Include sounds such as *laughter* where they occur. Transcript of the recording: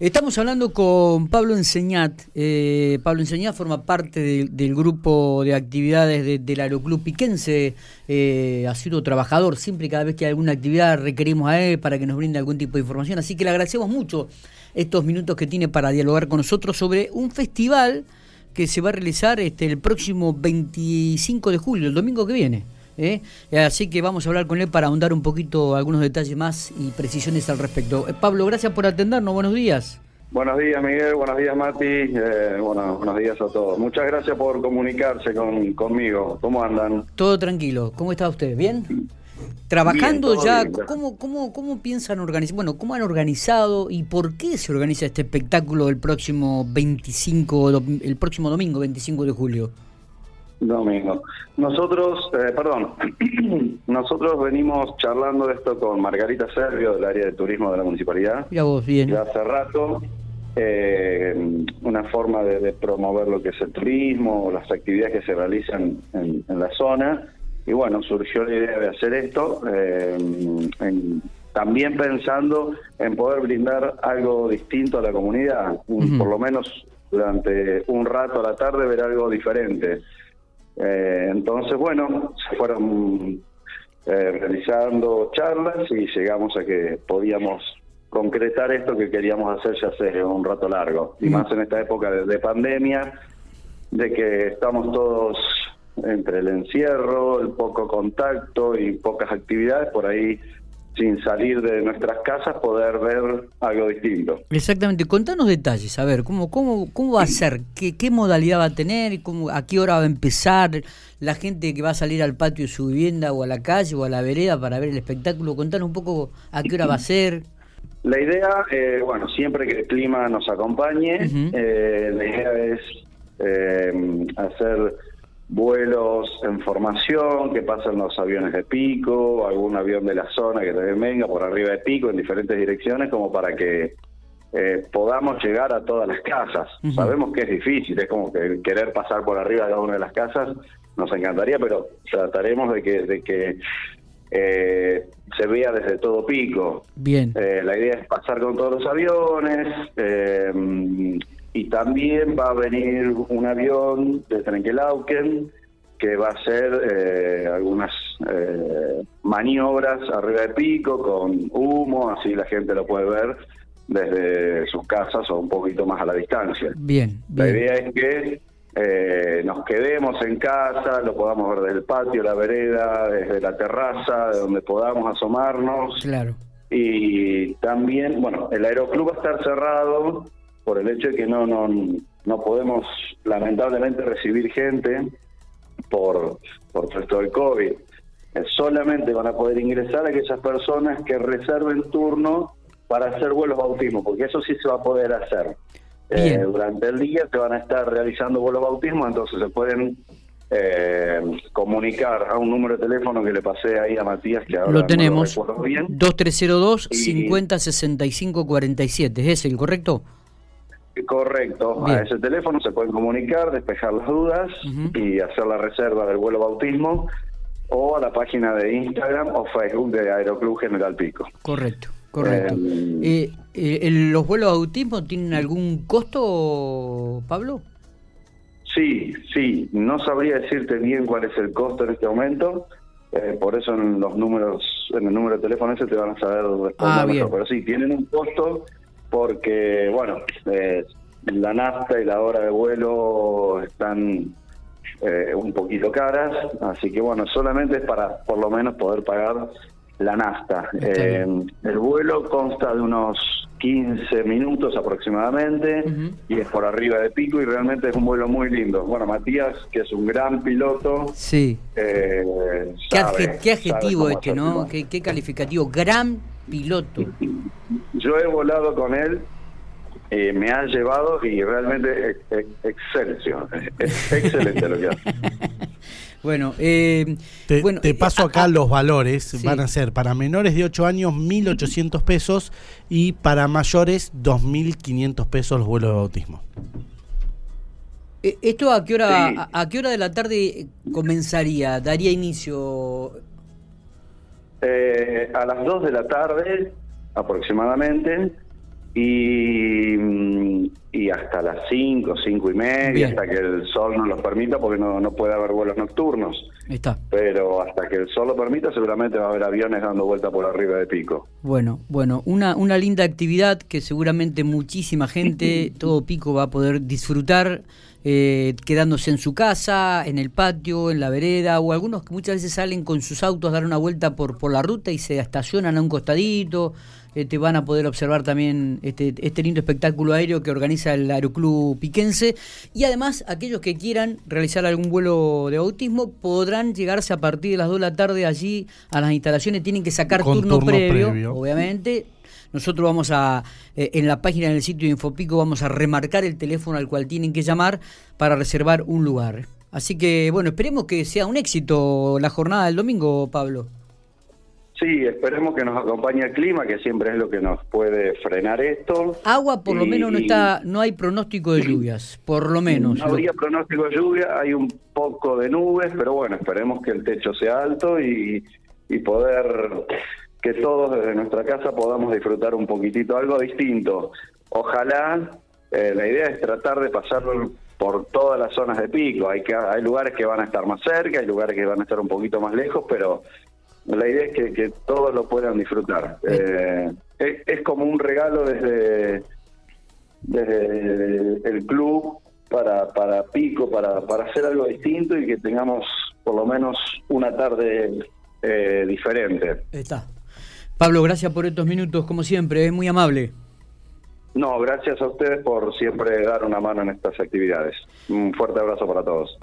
Estamos hablando con Pablo Enseñat. Eh, Pablo Enseñat forma parte del grupo de actividades del Aeroclub Piquense. Eh, ha sido trabajador siempre cada vez que hay alguna actividad requerimos a él para que nos brinde algún tipo de información. Así que le agradecemos mucho estos minutos que tiene para dialogar con nosotros sobre un festival que se va a realizar este, el próximo 25 de julio, el domingo que viene. ¿Eh? Así que vamos a hablar con él para ahondar un poquito algunos detalles más y precisiones al respecto. Eh, Pablo, gracias por atendernos. Buenos días. Buenos días, Miguel. Buenos días, Mati. Eh, bueno, buenos días a todos. Muchas gracias por comunicarse con, conmigo. ¿Cómo andan? Todo tranquilo. ¿Cómo está usted? ¿Bien? Trabajando ya, ¿cómo, cómo, ¿cómo piensan organizar? Bueno, ¿cómo han organizado y por qué se organiza este espectáculo el próximo 25, el próximo domingo 25 de julio? Domingo. Nosotros, eh, perdón, *clears throat* nosotros venimos charlando de esto con Margarita Servio del área de turismo de la municipalidad. Ya vos, bien. Ya hace rato, eh, una forma de, promover lo que es el turismo, las actividades que se realizan en, la zona. Y bueno, surgió la idea de hacer esto, eh, también pensando en poder brindar algo distinto a la comunidad, por lo menos durante un rato a la tarde ver algo diferente. Eh, entonces, bueno, se fueron eh, realizando charlas y llegamos a que podíamos concretar esto que queríamos hacer ya hace un rato largo, y más en esta época de, pandemia, de que estamos todos entre el encierro, el poco contacto y pocas actividades, por ahí sin salir de nuestras casas, poder ver algo distinto. Exactamente, contanos detalles, a ver, ¿cómo, cómo, cómo va a ser? ¿Qué, qué modalidad va a tener? Cómo, ¿A qué hora va a empezar? La gente que va a salir al patio de su vivienda o a la calle o a la vereda para ver el espectáculo, contanos un poco a qué hora va a ser. La idea, eh, bueno, siempre que el clima nos acompañe, eh, la idea es eh, hacer vuelos en formación, que pasen los aviones de pico, algún avión de la zona que también venga por arriba de pico en diferentes direcciones, como para que eh, podamos llegar a todas las casas. Sabemos que es difícil, es como que querer pasar por arriba de cada una de las casas, nos encantaría, pero trataremos de que, de que eh, se vea desde todo pico. Bien. Eh, la idea es pasar con todos los aviones. Y también va a venir un avión de Trenkelauken que va a hacer eh, algunas eh, maniobras arriba de pico con humo, así la gente lo puede ver desde sus casas o un poquito más a la distancia. Bien, La idea es que eh, nos quedemos en casa, lo podamos ver desde el patio, la vereda, desde la terraza, de donde podamos asomarnos. Claro. Y también, bueno, el aeroclub va a estar cerrado por el hecho de que no, no, no podemos lamentablemente recibir gente por, por todo del COVID. Eh, solamente van a poder ingresar aquellas personas que reserven turno para hacer vuelos bautismo, porque eso sí se va a poder hacer. Eh, durante el día se van a estar realizando vuelos bautismo, entonces se pueden eh, comunicar a un número de teléfono que le pasé ahí a Matías, que ahora lo tenemos, 2302 5065 47, ¿es ese el correcto? Correcto, a ese teléfono se pueden comunicar, despejar las dudas y hacer la reserva del vuelo bautismo o a la página de Instagram o Facebook de Aeroclub General Pico. Correcto, correcto. Eh, eh, ¿Los vuelos bautismo tienen algún costo, Pablo? Sí, sí, no sabría decirte bien cuál es el costo en este momento, eh, por eso en los números, en el número de teléfono ese te van a saber responder, ah, pero sí, tienen un costo porque, bueno, eh, la nafta y la hora de vuelo están eh, un poquito caras, así que, bueno, solamente es para por lo menos poder pagar la nafta. Eh, el vuelo consta de unos 15 minutos aproximadamente y es por arriba de pico y realmente es un vuelo muy lindo. Bueno, Matías, que es un gran piloto. Sí. ¿Qué, adjetivo este, ¿no? ¿Qué, ¿Qué, calificativo? Gran piloto. Yo he volado con él, eh, me ha llevado y realmente es, es excelente lo que hace. *laughs* Bueno, eh, te, bueno, te paso acá los valores. Van a ser para menores de 8 años 1.800 pesos y para mayores 2.500 pesos los vuelos de bautismo. Eh, ¿Esto a qué hora a, qué hora de la tarde comenzaría? ¿Daría inicio? A las 2 de la tarde aproximadamente y hasta las 5, 5 y media, hasta que el sol nos los permita, porque no, no puede haber vuelos nocturnos. Está. Pero hasta que el sol lo permita, seguramente va a haber aviones dando vuelta por arriba de Pico. Bueno, bueno, una, una linda actividad que seguramente muchísima gente, *laughs* todo Pico va a poder disfrutar. Eh, quedándose en su casa, en el patio, en la vereda, o algunos que muchas veces salen con sus autos a dar una vuelta por, por la ruta y se estacionan a un costadito, te este, van a poder observar también este, este lindo espectáculo aéreo que organiza el Aeroclub Piquense. Y además, aquellos que quieran realizar algún vuelo de autismo podrán llegarse a partir de las 2 de la tarde allí a las instalaciones. Tienen que sacar turno, previo, obviamente. Nosotros vamos a, eh, en la página del sitio de Infopico, vamos a remarcar el teléfono al cual tienen que llamar para reservar un lugar. Así que, bueno, esperemos que sea un éxito la jornada del domingo, Pablo. Sí, esperemos que nos acompañe el clima, que siempre es lo que nos puede frenar esto. Agua, por lo menos no está, no hay pronóstico de lluvias, por lo menos. No habría pronóstico de lluvia, hay un poco de nubes, pero bueno, esperemos que el techo sea alto y, poder que todos desde nuestra casa podamos disfrutar un poquitito algo distinto. Ojalá, eh, la idea es tratar de pasarlo por todas las zonas de pico. Hay, que, hay lugares que van a estar más cerca, hay lugares que van a estar un poquito más lejos, pero la idea es que, todos lo puedan disfrutar. Eh, es, como un regalo desde, desde el club para, para Pico, para, para hacer algo distinto y que tengamos por lo menos una tarde eh, diferente. Está. Pablo, gracias por estos minutos, como siempre, es muy amable. No, gracias a ustedes por siempre dar una mano en estas actividades. Un fuerte abrazo para todos.